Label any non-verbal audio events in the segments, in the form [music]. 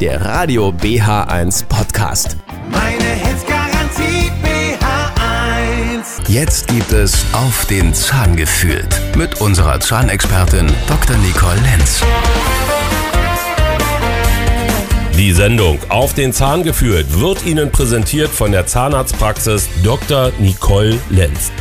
der Radio BH1 Podcast. Meine Hits Garantie BH1. Jetzt gibt es auf den Zahn gefühlt mit unserer Zahnexpertin Dr. Nicole Lenz. Die Sendung Auf den Zahn geführt wird Ihnen präsentiert von der Zahnarztpraxis Dr. Nicole Lenz.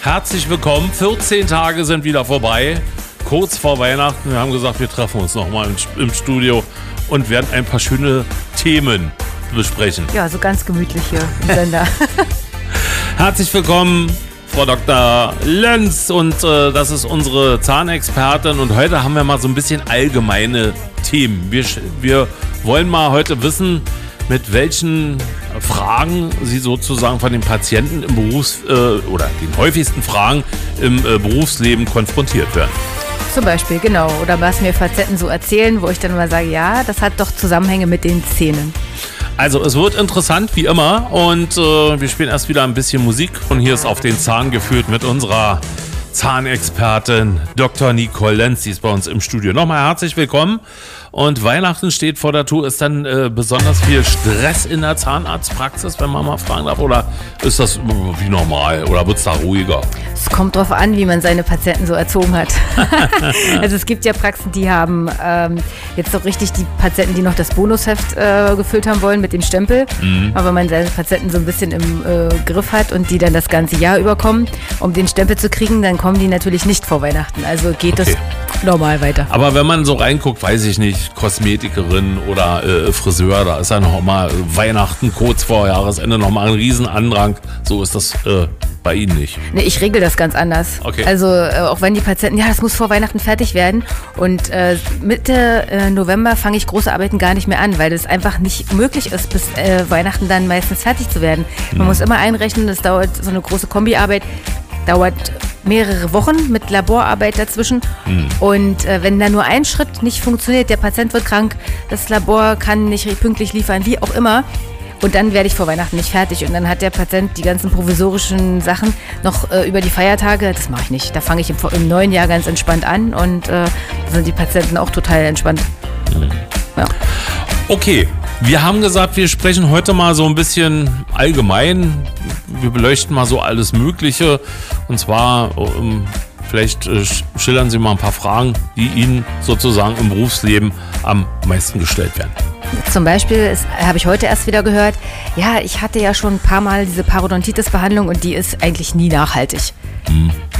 Herzlich willkommen. 14 Tage sind wieder vorbei. Kurz vor Weihnachten. Wir haben gesagt, wir treffen uns nochmal im Studio und werden ein paar schöne Themen besprechen. Ja, so ganz gemütlich hier im Sender. [laughs] [laughs] Herzlich willkommen, Frau Dr. Lenz. Und äh, das ist unsere Zahnexpertin. Und heute haben wir mal so ein bisschen allgemeine Themen. Wir, wir wollen mal heute wissen, mit welchen Fragen Sie sozusagen von den Patienten im Berufs- äh, oder den häufigsten Fragen im äh, Berufsleben konfrontiert werden. Zum Beispiel, genau. Oder was mir Facetten so erzählen, wo ich dann mal sage, ja, das hat doch Zusammenhänge mit den Zähnen. Also es wird interessant wie immer und äh, wir spielen erst wieder ein bisschen Musik und hier ist auf den Zahn geführt mit unserer Zahnexpertin Dr. Nicole Lenz, die ist bei uns im Studio. Nochmal herzlich willkommen. Und Weihnachten steht vor der Tour. Ist dann äh, besonders viel Stress in der Zahnarztpraxis, wenn man mal fragen darf? Oder ist das wie normal? Oder wird es da ruhiger? Es kommt darauf an, wie man seine Patienten so erzogen hat. [laughs] also es gibt ja Praxen, die haben ähm, jetzt doch richtig die Patienten, die noch das Bonusheft äh, gefüllt haben wollen mit dem Stempel. Mhm. Aber wenn man seine Patienten so ein bisschen im äh, Griff hat und die dann das ganze Jahr überkommen, um den Stempel zu kriegen, dann kommen die natürlich nicht vor Weihnachten. Also geht Okay. es normal weiter. Aber wenn man so reinguckt, weiß ich nicht, Kosmetikerin oder äh, Friseur, da ist ja noch mal Weihnachten kurz vor Jahresende noch mal ein Riesenandrang. So ist das äh, bei Ihnen nicht. Nee, ich regel das ganz anders. Okay. Also äh, auch wenn die Patienten, ja, das muss vor Weihnachten fertig werden. Und äh, Mitte äh, November fange ich große Arbeiten gar nicht mehr an, weil es einfach nicht möglich ist, bis äh, Weihnachten dann meistens fertig zu werden. Man muss immer einrechnen, das dauert so eine große Kombiarbeit, dauert mehrere Wochen mit Laborarbeit dazwischen. Und äh, wenn da nur ein Schritt nicht funktioniert, der Patient wird krank, das Labor kann nicht pünktlich liefern, wie auch immer, und dann werde ich vor Weihnachten nicht fertig. Und dann hat der Patient die ganzen provisorischen Sachen noch äh, über die Feiertage. Das mache ich nicht. Da fange ich im, im neuen Jahr ganz entspannt an und äh, da sind die Patienten auch total entspannt. Ja. Okay, wir haben gesagt, wir sprechen heute mal so ein bisschen allgemein. Wir beleuchten mal so alles Mögliche. Und zwar, ähm, vielleicht äh, sch- schildern Sie mal ein paar Fragen, die Ihnen sozusagen im Berufsleben am meisten gestellt werden. Zum Beispiel habe ich heute erst wieder gehört, ja, ich hatte ja schon ein paar Mal diese Parodontitis-Behandlung und die ist eigentlich nie nachhaltig.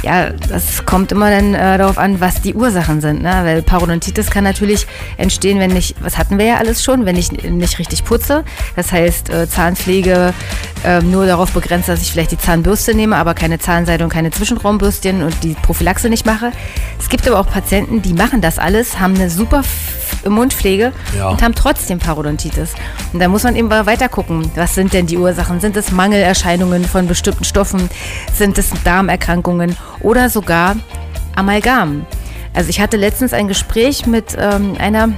Ja, das kommt immer dann äh, darauf an, was die Ursachen sind. Ne? Weil Parodontitis kann natürlich entstehen, wenn ich, was hatten wir ja alles schon, wenn ich nicht richtig putze. Das heißt, äh, Zahnpflege ähm, nur darauf begrenzt, dass ich vielleicht die Zahnbürste nehme, aber keine Zahnseide und keine Zwischenraumbürstchen und die Prophylaxe nicht mache. Es gibt aber auch Patienten, die machen das alles, haben eine super Mundpflege Ja. und haben trotzdem Parodontitis. Und da muss man eben weiter gucken. Was sind denn die Ursachen? Sind es Mangelerscheinungen von bestimmten Stoffen? Sind es Darmerkrankungen oder sogar Amalgam? Also ich hatte letztens ein Gespräch mit ähm, einer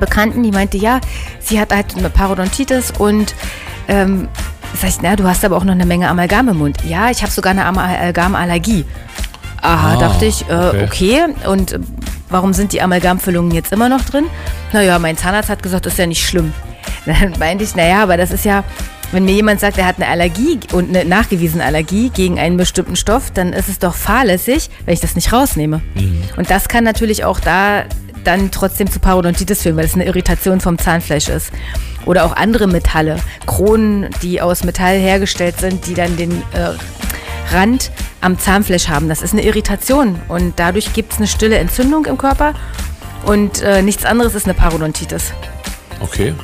Bekannten, die meinte, ja, sie hat halt eine Parodontitis und ähm, sag ich, na, du hast aber auch noch eine Menge Amalgam im Mund. Ja, ich habe sogar eine Amalgamallergie. Aha, Ah, dachte ich, äh, okay. okay. Und warum sind die Amalgamfüllungen jetzt immer noch drin? Naja, mein Zahnarzt hat gesagt, das ist ja nicht schlimm. [laughs] Dann meinte ich, naja, aber das ist ja, wenn mir jemand sagt, er hat eine Allergie und eine nachgewiesene Allergie gegen einen bestimmten Stoff, dann ist es doch fahrlässig, wenn ich das nicht rausnehme. Und das kann natürlich auch da dann trotzdem zu Parodontitis führen, weil es eine Irritation vom Zahnfleisch ist. Oder auch andere Metalle, Kronen, die aus Metall hergestellt sind, die dann den äh, Rand am Zahnfleisch haben. Das ist eine Irritation und dadurch gibt es eine stille Entzündung im Körper und äh, nichts anderes ist eine Parodontitis. Okay.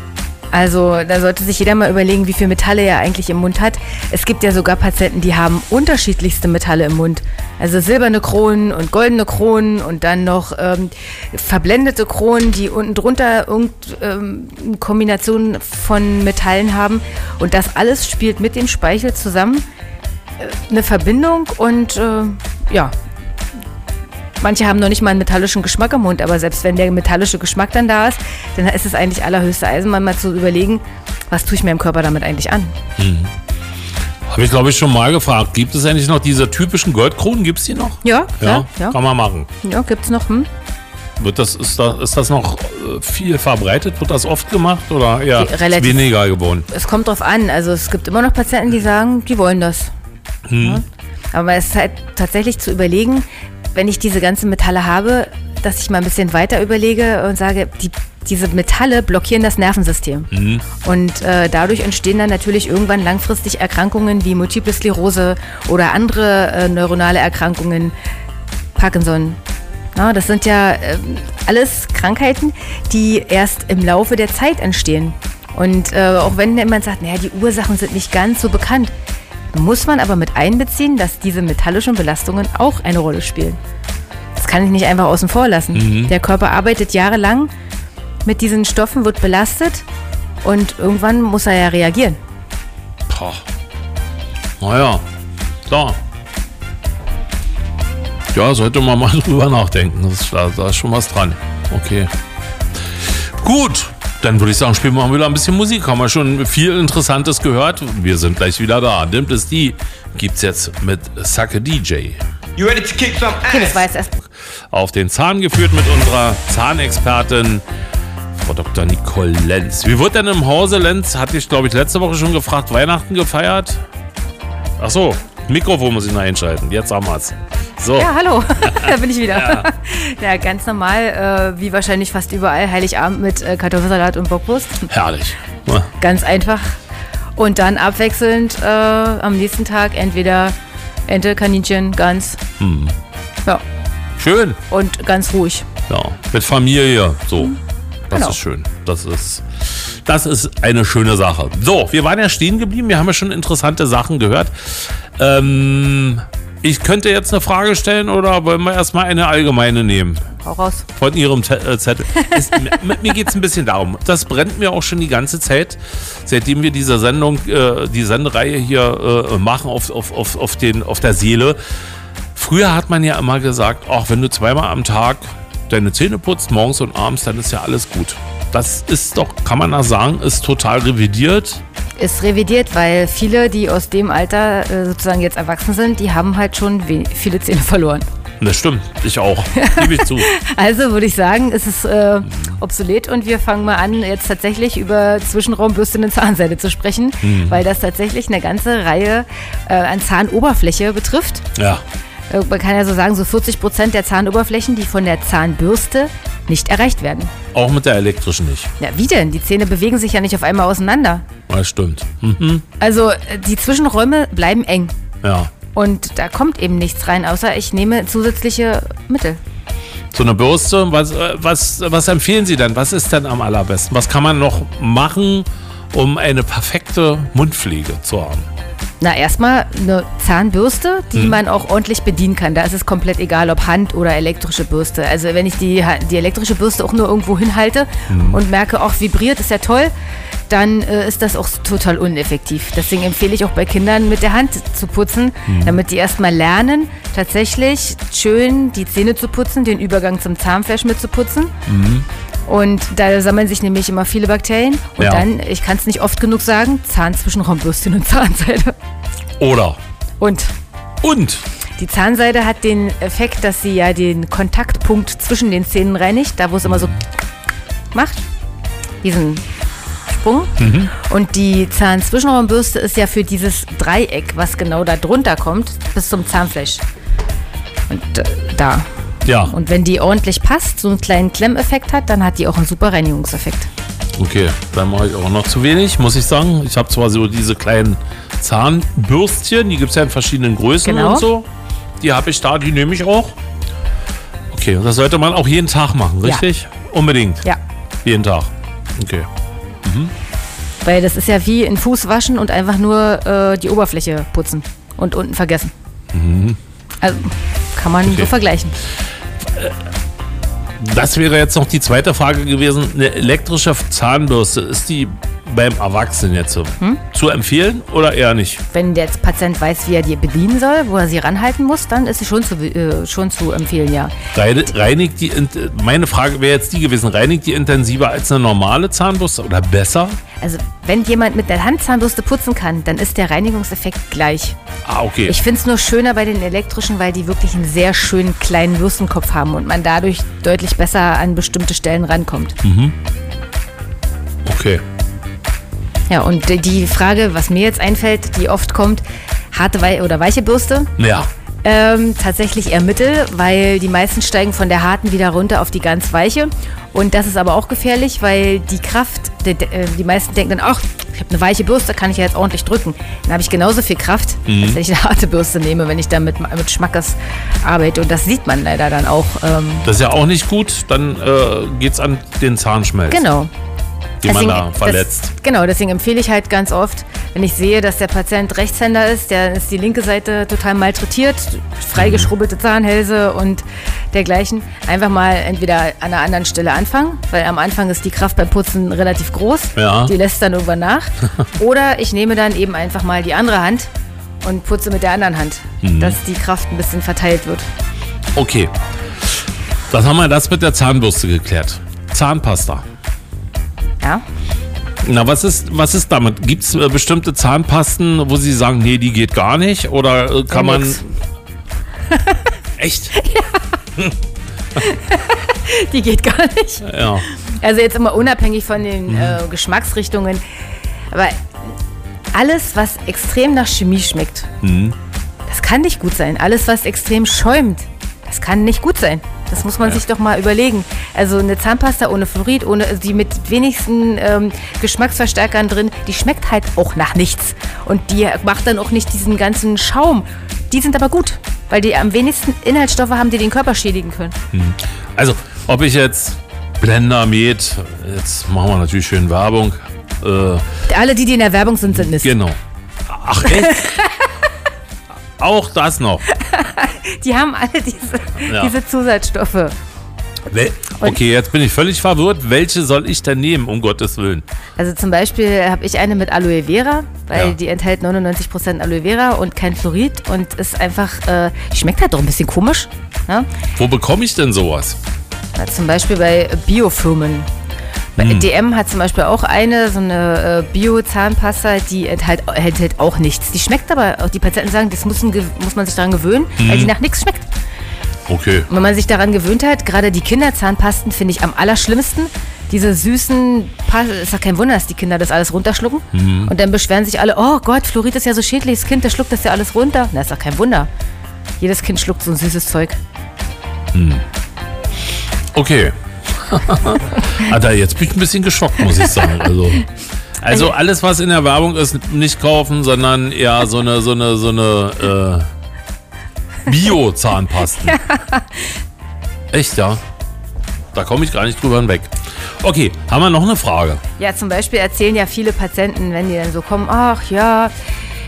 Also da sollte sich jeder mal überlegen, wie viel Metalle er eigentlich im Mund hat. Es gibt ja sogar Patienten, die haben unterschiedlichste Metalle im Mund. Also silberne Kronen und goldene Kronen und dann noch ähm, verblendete Kronen, die unten drunter irgendeine ähm, Kombination von Metallen haben. Und das alles spielt mit dem Speichel zusammen eine Verbindung und äh, ja, Manche haben noch nicht mal einen metallischen Geschmack im Mund, aber selbst wenn der metallische Geschmack dann da ist, dann ist es eigentlich allerhöchste Eisenbahn, mal zu überlegen, was tue ich mir im Körper damit eigentlich an. Habe ich, glaube ich, schon mal gefragt. Gibt es eigentlich noch diese typischen Goldkronen? Gibt es die noch? Ja, klar, ja, kann man machen. ja gibt's noch. Hm? Wird das, ist, da, ist das noch äh, viel verbreitet? Wird das oft gemacht oder eher relativ- weniger geworden? Es kommt drauf an. Also es gibt immer noch Patienten, die sagen, die wollen das. Ja. Aber es ist halt tatsächlich zu überlegen, wenn ich diese ganzen Metalle habe, dass ich mal ein bisschen weiter überlege und sage, die, diese Metalle blockieren das Nervensystem. Und äh, dadurch entstehen dann natürlich irgendwann langfristig Erkrankungen wie Multiple Sklerose oder andere äh, neuronale Erkrankungen, Parkinson. Ja, das sind ja ähm, alles Krankheiten, die erst im Laufe der Zeit entstehen. Und äh, auch wenn jemand sagt, naja, die Ursachen sind nicht ganz so bekannt, muss man aber mit einbeziehen, dass diese metallischen Belastungen auch eine Rolle spielen. Das kann ich nicht einfach außen vor lassen. Der Körper arbeitet jahrelang mit diesen Stoffen, wird belastet und irgendwann muss er ja reagieren. Pah. Naja, klar. Ja, sollte man [laughs] mal drüber nachdenken. Das da, da ist schon was dran. Okay. Gut, dann würde ich sagen, spielen wir mal wieder ein bisschen Musik. Haben wir schon viel Interessantes gehört. Wir sind gleich wieder da. Dimmt es die gibt's jetzt mit Sake DJ. You ready to kick some Okay, das ass? war jetzt erst. Auf den Zahn geführt mit unserer Zahnexpertin Frau Dr. Nicole Lenz. Wie wird denn im Hause Lenz, hatte ich glaube ich letzte Woche schon gefragt, Weihnachten gefeiert? Ach so, Mikrofon muss ich noch einschalten. Jetzt haben wir's. So. Ja, hallo, [laughs] da bin ich wieder. [laughs] Ja, ganz normal, äh, wie wahrscheinlich fast überall, Heiligabend mit äh, Kartoffelsalat und Bockwurst. Herrlich. Ja. Ganz einfach. Und dann abwechselnd äh, am nächsten Tag entweder Ente, Kaninchen, Gans. Ja, Schön. und ganz ruhig. Ja. Mit Familie. So. Das Genau. ist schön. Das ist, das ist eine schöne Sache. So, wir waren ja stehen geblieben. Wir haben ja schon interessante Sachen gehört. Ähm, ich könnte jetzt eine Frage stellen oder wollen wir erstmal eine allgemeine nehmen? Hau raus. Von Ihrem Te- äh, Zettel. Es, mit mir geht es ein bisschen darum. Das brennt mir auch schon die ganze Zeit, seitdem wir diese Sendung, äh, die Sendereihe hier äh, machen auf, auf, auf, auf, den, auf der Seele. Früher hat man ja immer gesagt, ach, wenn du zweimal am Tag deine Zähne putzt, morgens und abends, dann ist ja alles gut. Das ist doch, kann man da sagen, ist total revidiert. Ist revidiert, weil viele, die aus dem Alter äh, sozusagen jetzt erwachsen sind, die haben halt schon viele Zähne verloren. Das stimmt, ich auch. Gebe ich zu. [laughs] Also würde ich sagen, ist es äh, obsolet und wir fangen mal an, jetzt tatsächlich über Zwischenraumbürste und Zahnseide zu sprechen, weil das tatsächlich eine ganze Reihe äh, an Zahnoberfläche betrifft. Ja. Äh, man kann ja so sagen, so 40 Prozent der Zahnoberflächen, die von der Zahnbürste nicht erreicht werden. Auch mit der elektrischen nicht. Ja, wie denn? Die Zähne bewegen sich ja nicht auf einmal auseinander. Das stimmt. Hm, Also äh, die Zwischenräume bleiben eng. Ja. Und da kommt eben nichts rein, außer ich nehme zusätzliche Mittel. So eine Bürste, was, äh, was, was empfehlen Sie denn? Was ist denn am allerbesten? Was kann man noch machen, um eine perfekte Mundpflege zu haben? Na, erstmal eine Zahnbürste, die man auch ordentlich bedienen kann. Da ist es komplett egal, ob Hand oder elektrische Bürste. Also wenn ich die, die elektrische Bürste auch nur irgendwo hinhalte und merke, auch vibriert, ist ja toll, dann äh, ist das auch total uneffektiv. Deswegen empfehle ich auch bei Kindern mit der Hand zu putzen, damit die erstmal lernen, tatsächlich schön die Zähne zu putzen, den Übergang zum Zahnfleisch mitzuputzen. Und da sammeln sich nämlich immer viele Bakterien. Und Ja. dann, ich kann es nicht oft genug sagen, Zahnzwischenraumbürstchen und [laughs] Zahnseide. Oder Und und die Zahnseide hat den Effekt, dass sie ja den Kontaktpunkt zwischen den Zähnen reinigt, da wo es immer so macht, diesen Sprung. Und die Zahnzwischenraumbürste ist ja für dieses Dreieck, was genau da drunter kommt, bis zum Zahnfleisch. Und äh, da. Ja, Und wenn die ordentlich passt, so einen kleinen Klemmeffekt hat, dann hat die auch einen super Reinigungseffekt. okay, dann mache ich auch noch zu wenig, muss ich sagen. Ich habe zwar so diese kleinen Zahnbürstchen, die gibt es ja in verschiedenen Größen Genau. und so. Die habe ich da, die nehme ich auch. Okay, und das sollte man auch jeden Tag machen, Ja. richtig? Unbedingt. Ja. Jeden Tag. Okay. Weil das ist ja wie ein Fuß waschen und einfach nur äh, die Oberfläche putzen und unten vergessen. Also kann man Mhm. Okay. so vergleichen. Das wäre jetzt noch die zweite Frage gewesen. Eine elektrische Zahnbürste, ist die beim Erwachsenen jetzt so Hm? zu empfehlen oder eher nicht? Wenn der Patient weiß, wie er die bedienen soll, wo er sie ranhalten muss, dann ist sie schon zu, äh, schon zu empfehlen, ja. Reinigt die, meine Frage wäre jetzt die gewesen, reinigt die intensiver als eine normale Zahnbürste oder besser? Also, wenn jemand mit der Handzahnbürste putzen kann, dann ist der Reinigungseffekt gleich. Ah, okay. Ich finde es nur schöner bei den elektrischen, weil die wirklich einen sehr schönen kleinen Bürstenkopf haben und man dadurch deutlich besser an bestimmte Stellen rankommt. okay. Ja, und die- Frage, was mir jetzt einfällt, die oft kommt, harte Wei oder weiche Bürste? Ja. Ähm, tatsächlich eher mittel, weil die meisten steigen von der harten wieder runter auf die ganz weiche. Und das ist aber auch gefährlich, weil die Kraft, die, äh, die meisten denken dann, ach, ich habe eine weiche Bürste, kann ich ja jetzt ordentlich drücken. Dann habe ich genauso viel Kraft, als wenn ich eine harte Bürste nehme, wenn ich da mit, mit Schmackes arbeite. Und das sieht man leider dann auch. Ähm, Das ist ja auch nicht gut. Dann äh, geht es an den Zahnschmelz, genau. Den man da das- verletzt. genau, deswegen empfehle ich halt ganz oft, wenn ich sehe, dass der Patient Rechtshänder ist, der ist die linke Seite total malträtiert, freigeschrubbelte Zahnhälse und dergleichen, einfach mal entweder an einer anderen Stelle anfangen, weil am Anfang ist die Kraft beim Putzen relativ groß, Ja. die lässt dann irgendwann nach. [laughs] Oder ich nehme dann eben einfach mal die andere Hand und putze mit der anderen Hand, Mhm. dass die Kraft ein bisschen verteilt wird. Okay. Das haben wir das mit der Zahnbürste geklärt. Zahnpasta. Ja? Na, was ist, was ist damit? Gibt es äh, bestimmte Zahnpasten, wo Sie sagen, nee, die geht gar nicht? Oder äh, kann [laughs] Ja, man. [laughs] Echt? Die geht gar nicht. Ja. Also jetzt immer unabhängig von den äh, Geschmacksrichtungen. Aber alles, was extrem nach Chemie schmeckt, das kann nicht gut sein. Alles, was extrem schäumt, das kann nicht gut sein. Das muss man sich doch mal überlegen. Also eine Zahnpasta ohne Fluorid, ohne also die mit wenigsten ähm, Geschmacksverstärkern drin, die schmeckt halt auch nach nichts. Und die macht dann auch nicht diesen ganzen Schaum. Die sind aber gut, weil die am wenigsten Inhaltsstoffe haben, die den Körper schädigen können. Also, ob ich jetzt Blender, Met, jetzt machen wir natürlich schön Werbung. Äh, Alle, die, die in der Werbung sind, sind Mist. genau. Ach, echt? [laughs] Auch das noch. [laughs] Die haben alle diese, Ja. diese Zusatzstoffe. Okay, jetzt bin ich völlig verwirrt. Welche soll ich denn nehmen, um Gottes Willen? Also zum Beispiel habe ich eine mit Aloe Vera, weil Ja. die enthält 99% Aloe Vera und kein Fluorid und ist einfach, äh, schmeckt halt doch ein bisschen komisch. Ne? Wo bekomme ich denn sowas? Na, zum Beispiel bei Biofirmen. Bei Hm. DM hat zum Beispiel auch eine, so eine äh, Bio-Zahnpasta, die enthält, enthält auch nichts. Die schmeckt aber, auch die Patienten sagen, das muss, muss man sich daran gewöhnen, weil Hm. die nach nichts schmeckt. Okay. Und wenn man sich daran gewöhnt hat, gerade die Kinderzahnpasten finde ich am allerschlimmsten. Diese süßen, Pa- ist ja kein Wunder, dass die Kinder das alles runterschlucken. Und dann beschweren sich alle, oh Gott, Fluorid ist ja so schädlich, das Kind, das schluckt das ja alles runter. Na, ist doch kein Wunder. Jedes Kind schluckt so ein süßes Zeug. Okay. [laughs] Alter, jetzt bin ich ein bisschen geschockt, muss ich sagen. Also, also alles, was in der Werbung ist, nicht kaufen, sondern eher so eine, so eine, so eine äh, Bio-Zahnpasten. [laughs] Echt, ja? Da komme ich gar nicht drüber hinweg. Okay, haben wir noch eine Frage? Ja, zum Beispiel erzählen ja viele Patienten, wenn die dann so kommen, ach ja,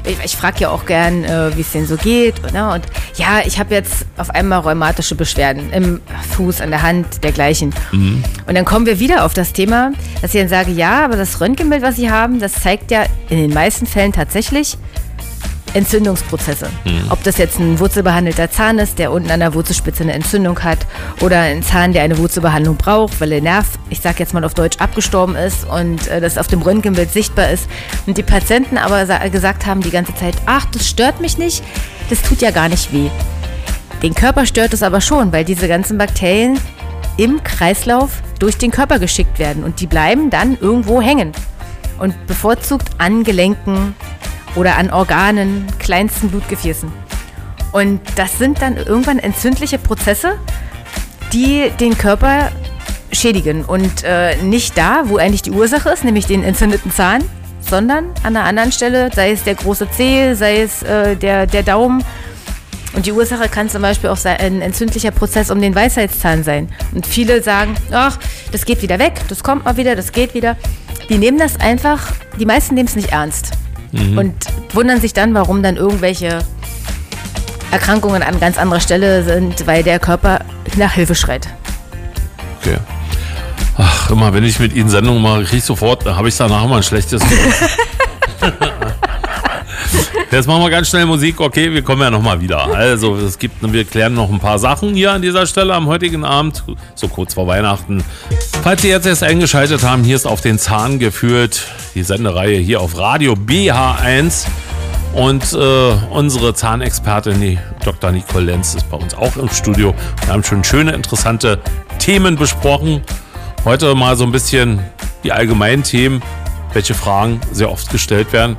ich, ich frage ja auch gern, äh, wie es denen so geht. Ne? Und ja, ich habe jetzt auf einmal rheumatische Beschwerden im Fuß, an der Hand, dergleichen. Und dann kommen wir wieder auf das Thema, dass ich dann sage, ja, aber das Röntgenbild, was Sie haben, das zeigt ja in den meisten Fällen tatsächlich Entzündungsprozesse. Ob das jetzt ein wurzelbehandelter Zahn ist, der unten an der Wurzelspitze eine Entzündung hat, oder ein Zahn, der eine Wurzelbehandlung braucht, weil der Nerv, ich sag jetzt mal auf Deutsch, abgestorben ist und äh, das auf dem Röntgenbild sichtbar ist. Und die Patienten aber sa- gesagt haben die ganze Zeit, ach, das stört mich nicht, das tut ja gar nicht weh. Den Körper stört es aber schon, weil diese ganzen Bakterien im Kreislauf durch den Körper geschickt werden und die bleiben dann irgendwo hängen. Und bevorzugt an Gelenken oder an Organen, kleinsten Blutgefäßen. Und das sind dann irgendwann entzündliche Prozesse, die den Körper schädigen. Und äh, nicht da, wo eigentlich die Ursache ist, nämlich den entzündeten Zahn, sondern an einer anderen Stelle, sei es der große Zeh, sei es äh, der, der Daumen. Und die Ursache kann zum Beispiel auch ein entzündlicher Prozess um den Weisheitszahn sein. Und viele sagen, ach, das geht wieder weg, das kommt mal wieder, das geht wieder. Die nehmen das einfach, die meisten nehmen es nicht ernst. Und wundern sich dann, warum dann irgendwelche Erkrankungen an ganz anderer Stelle sind, weil der Körper nach Hilfe schreit. Okay. Ach, immer, wenn ich mit Ihnen Sendungen mache, kriege ich sofort, habe ich danach immer ein schlechtes Gefühl. [laughs] [laughs] Jetzt machen wir ganz schnell Musik. Okay, wir kommen ja nochmal wieder. Also, es gibt, wir klären noch ein paar Sachen hier an dieser Stelle am heutigen Abend, so kurz vor Weihnachten. Falls Sie jetzt erst eingeschaltet haben, hier ist auf den Zahn geführt die Sendereihe hier auf Radio BH1. Und äh, unsere Zahnexpertin, die Dr. Nicole Lenz, ist bei uns auch im Studio. Wir haben schon schöne, interessante Themen besprochen. Heute mal so ein bisschen die allgemeinen Themen, welche Fragen sehr oft gestellt werden.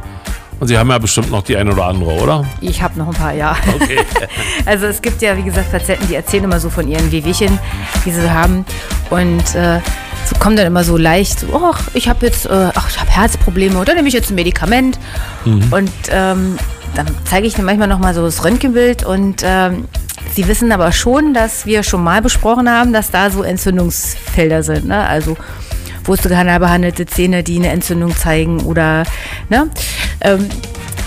Und Sie haben ja bestimmt noch die eine oder andere, oder? Ich habe noch ein paar, ja. Okay. [laughs] Also es gibt ja, wie gesagt, Patienten, die erzählen immer so von ihren Wehwehchen, die sie haben. Und äh, so kommen dann immer so leicht, so, ach, ich habe jetzt, äh, ach, ich habe Herzprobleme oder nehme ich jetzt ein Medikament. Und ähm, dann zeige ich dir manchmal nochmal so das Röntgenbild und ähm, sie wissen aber schon, dass wir schon mal besprochen haben, dass da so Entzündungsfelder sind. Ne? Also wurzelkanal behandelte Zähne, die eine Entzündung zeigen oder ne, ähm,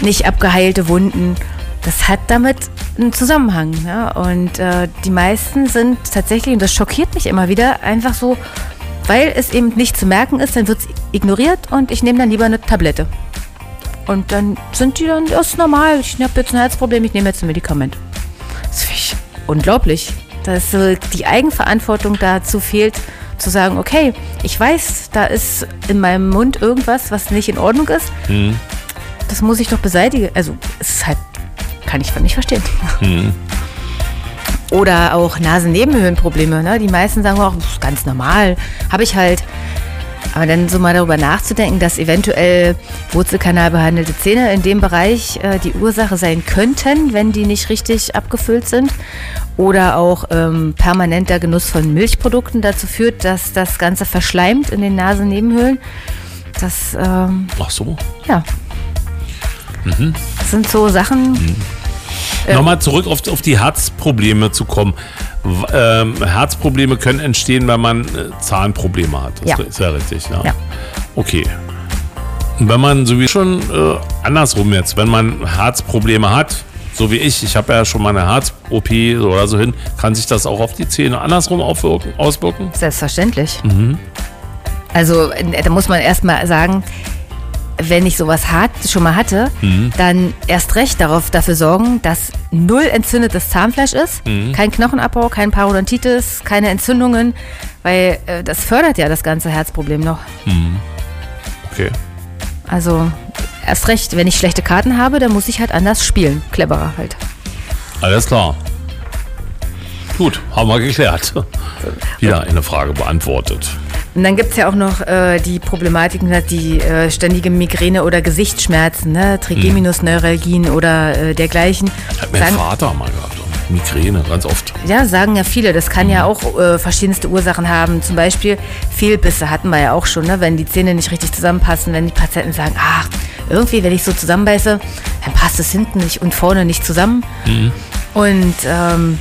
nicht abgeheilte Wunden. Das hat damit einen Zusammenhang. Ja? Und äh, die meisten sind tatsächlich, und das schockiert mich immer wieder, einfach so, weil es eben nicht zu merken ist, dann wird es ignoriert und ich nehme dann lieber eine Tablette. Und dann sind die dann, das ist normal, ich habe jetzt ein Herzproblem, ich nehme jetzt ein Medikament. Das finde ich unglaublich, dass so die Eigenverantwortung dazu fehlt, zu sagen, okay, ich weiß, da ist in meinem Mund irgendwas, was nicht in Ordnung ist. Das muss ich doch beseitigen. Also, es ist halt, kann ich nicht verstehen. Oder auch Nasennebenhöhlenprobleme. Ne? Die meisten sagen auch, das ist ganz normal, habe ich halt. Aber dann so mal darüber nachzudenken, dass eventuell Wurzelkanal behandelte Zähne in dem Bereich äh, die Ursache sein könnten, wenn die nicht richtig abgefüllt sind. Oder auch ähm, permanenter Genuss von Milchprodukten dazu führt, dass das Ganze verschleimt in den Nasennebenhöhlen. Das, ähm, Ach so. ja. Das sind so Sachen, Nochmal zurück auf, auf die Herzprobleme zu kommen. Ähm, Herzprobleme können entstehen, wenn man äh, Zahnprobleme hat. Das Ja. ist ja richtig. Ja. Ja. Okay. Wenn man so wie schon äh, andersrum jetzt, wenn man Herzprobleme hat, so wie ich, ich habe ja schon mal eine Herz-OP oder so hin, kann sich das auch auf die Zähne andersrum aufwirken, auswirken? Selbstverständlich. Also äh, da muss man erstmal sagen, wenn ich sowas hat, schon mal hatte, dann erst recht darauf dafür sorgen, dass null entzündetes Zahnfleisch ist, kein Knochenabbau, kein Parodontitis, keine Entzündungen, weil äh, das fördert ja das ganze Herzproblem noch. Okay. Also erst recht, wenn ich schlechte Karten habe, dann muss ich halt anders spielen, cleverer halt. Alles klar. Gut, haben wir geklärt. [laughs] Wieder eine Frage beantwortet. Und dann gibt es ja auch noch äh, die Problematiken, die äh, ständige Migräne oder Gesichtsschmerzen, ne? Trigeminusneuralgien oder äh, dergleichen. Hat mein Sagen- Vater mal gehabt. Migräne, ganz oft. Ja, sagen ja viele. Das kann ja auch äh, verschiedenste Ursachen haben. Zum Beispiel Fehlbisse hatten wir ja auch schon, ne? wenn die Zähne nicht richtig zusammenpassen, wenn die Patienten sagen, ach, irgendwie, wenn ich so zusammenbeiße, dann passt es hinten nicht und vorne nicht zusammen. Und ähm,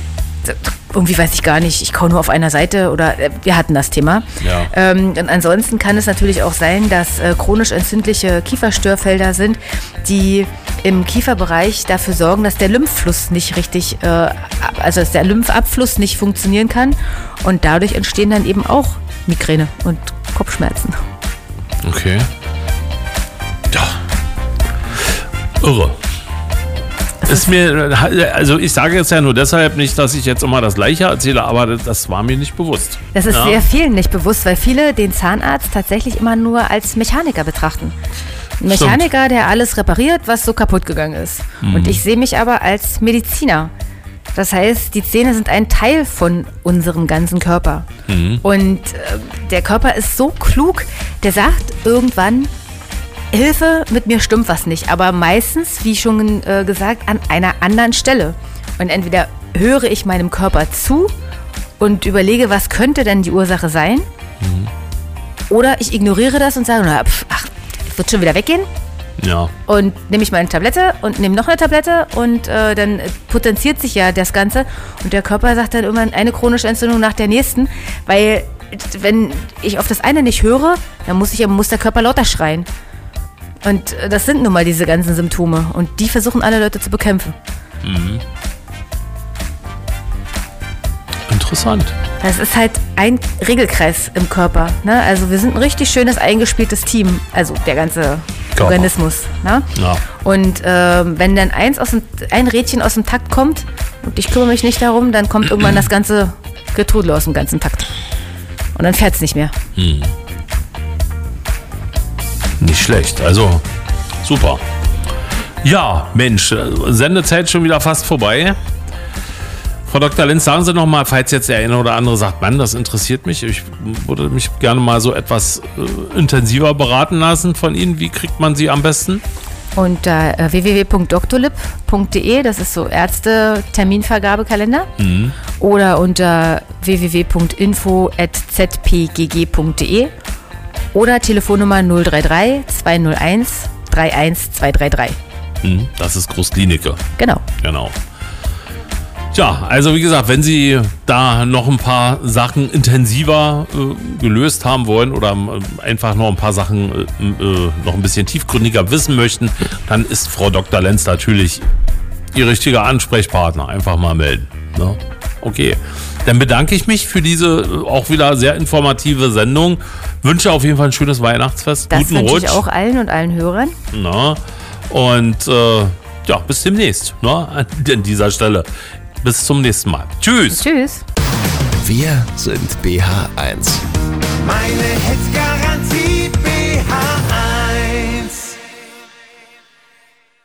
irgendwie weiß ich gar nicht, ich kau nur auf einer Seite oder äh, wir hatten das Thema. Ja. Ähm, und ansonsten kann es natürlich auch sein, dass äh, chronisch entzündliche Kieferstörfelder sind, die im Kieferbereich dafür sorgen, dass der Lymphfluss nicht richtig, äh, also dass der Lymphabfluss nicht funktionieren kann. Und dadurch entstehen dann eben auch Migräne und Kopfschmerzen. Okay. Ja. Irre. Ist mir, also ich sage jetzt ja nur deshalb nicht, dass ich jetzt immer das Gleiche erzähle, aber das, war mir nicht bewusst. Das ist Ja. sehr vielen nicht bewusst, weil viele den Zahnarzt tatsächlich immer nur als Mechaniker betrachten. Ein Mechaniker, der alles repariert, was so kaputt gegangen ist. Und ich sehe mich aber als Mediziner. Das heißt, die Zähne sind ein Teil von unserem ganzen Körper. Und äh, der Körper ist so klug, der sagt irgendwann, Hilfe, mit mir stimmt was nicht. Aber meistens, wie schon äh, gesagt, an einer anderen Stelle. Und entweder höre ich meinem Körper zu und überlege, was könnte denn die Ursache sein. Oder ich ignoriere das und sage, na, pf, ach, wird schon wieder weggehen. Ja. Und nehme ich meine Tablette und nehme noch eine Tablette und äh, dann potenziert sich ja das Ganze. Und der Körper sagt dann irgendwann eine chronische Entzündung nach der nächsten, weil wenn ich auf das eine nicht höre, dann muss, ich, muss der Körper lauter schreien. Und äh, das sind nun mal diese ganzen Symptome. Und die versuchen alle Leute zu bekämpfen. Interessant. Das ist halt ein Regelkreis im Körper. Ne? Also wir sind ein richtig schönes eingespieltes Team. Also der ganze Körper. Organismus. Ne? Ja. Und ähm, wenn dann eins aus dem, ein Rädchen aus dem Takt kommt und ich kümmere mich nicht darum, dann kommt irgendwann das ganze Getrudel aus dem ganzen Takt. Und dann fährt es nicht mehr. Nicht schlecht. Also, super. Ja, Mensch, äh, Sendezeit schon wieder fast vorbei. Frau Dr. Lenz, sagen Sie noch mal, falls jetzt der eine oder andere sagt, Mann, das interessiert mich, ich würde mich gerne mal so etwas äh, intensiver beraten lassen von Ihnen. Wie kriegt man Sie am besten? Unter äh, www.doctolib.de, das ist so Ärzte-Terminvergabekalender. Oder unter www.info.zpgg.de oder Telefonnummer 033 201 31233. Hm, das ist Großklinike. Genau. Genau. Tja, also wie gesagt, wenn Sie da noch ein paar Sachen intensiver äh, gelöst haben wollen oder äh, einfach noch ein paar Sachen äh, äh, noch ein bisschen tiefgründiger wissen möchten, dann ist Frau Dr. Lenz natürlich Ihr richtiger Ansprechpartner. Einfach mal melden. Ne? Okay, dann bedanke ich mich für diese äh, auch wieder sehr informative Sendung. Wünsche auf jeden Fall ein schönes Weihnachtsfest. Das Guten Rutsch. ich auch allen und allen Hörern. Na, und äh, ja, bis demnächst. Ne? [laughs] An dieser Stelle. Bis zum nächsten Mal. Tschüss. Tschüss. Wir sind BH1. Meine Hits